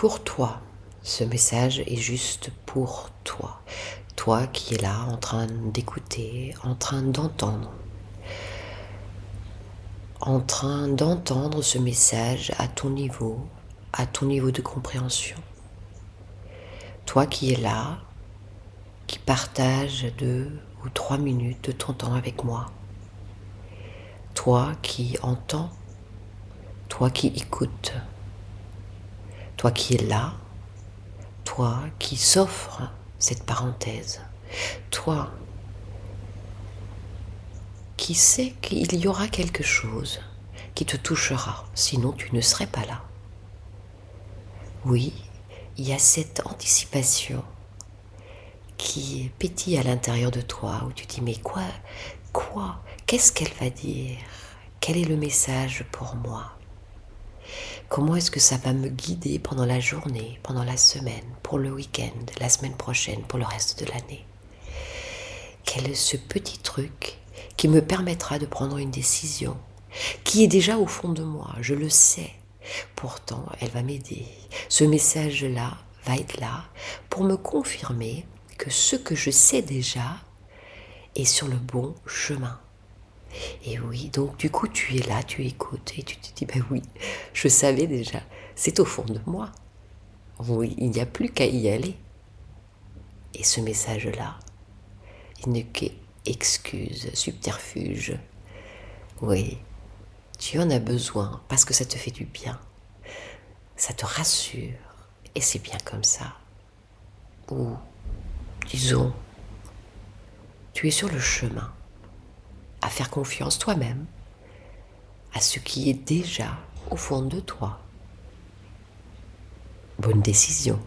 pour toi. Ce message est juste pour toi. Toi qui es là en train d'écouter, en train d'entendre. En train d'entendre ce message à ton niveau, à ton niveau de compréhension. Toi qui es là, qui partage deux ou trois minutes de ton temps avec moi. Toi qui entends, toi qui écoutes, toi qui es là, toi qui s'offre cette parenthèse, toi qui sais qu'il y aura quelque chose qui te touchera, sinon tu ne serais pas là. Oui, il y a cette anticipation qui pétille à l'intérieur de toi, où tu dis mais quoi, quoi, qu'est-ce qu'elle va dire? Quel est le message pour moi? Comment est-ce que ça va me guider pendant la journée, pendant la semaine, pour le week-end, la semaine prochaine, pour le reste de l'année? Quel est ce petit truc qui me permettra de prendre une décision qui est déjà au fond de moi, je le sais. Pourtant, elle va m'aider. Ce message-là va être là pour me confirmer que ce que je sais déjà est sur le bon chemin. Et oui, donc du coup, tu es là, tu écoutes et tu te dis, ben oui, je savais déjà, c'est au fond de moi. Oui, il n'y a plus qu'à y aller. Et ce message-là, il n'est qu'excuse, subterfuge. Oui, tu en as besoin parce que ça te fait du bien. Ça te rassure. Et c'est bien comme ça. Ou disons, tu es sur le chemin à faire confiance toi-même à ce qui est déjà au fond de toi. Bonne décision.